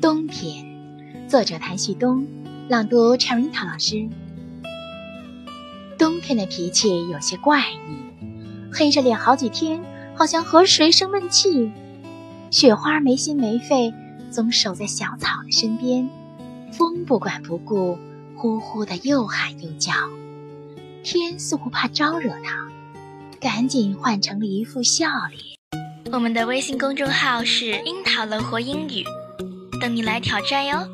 冬天，作者谭旭东，朗读 c h e r i t a 老师。冬天的脾气有些怪异，黑着脸好几天，好像和谁生闷气。雪花没心没肺，总守在小草的身边，风不管不顾，呼呼的又喊又叫。天似乎怕招惹它，赶紧换成了一副笑脸。我们的微信公众号是“樱桃乐活英语”，等你来挑战哟。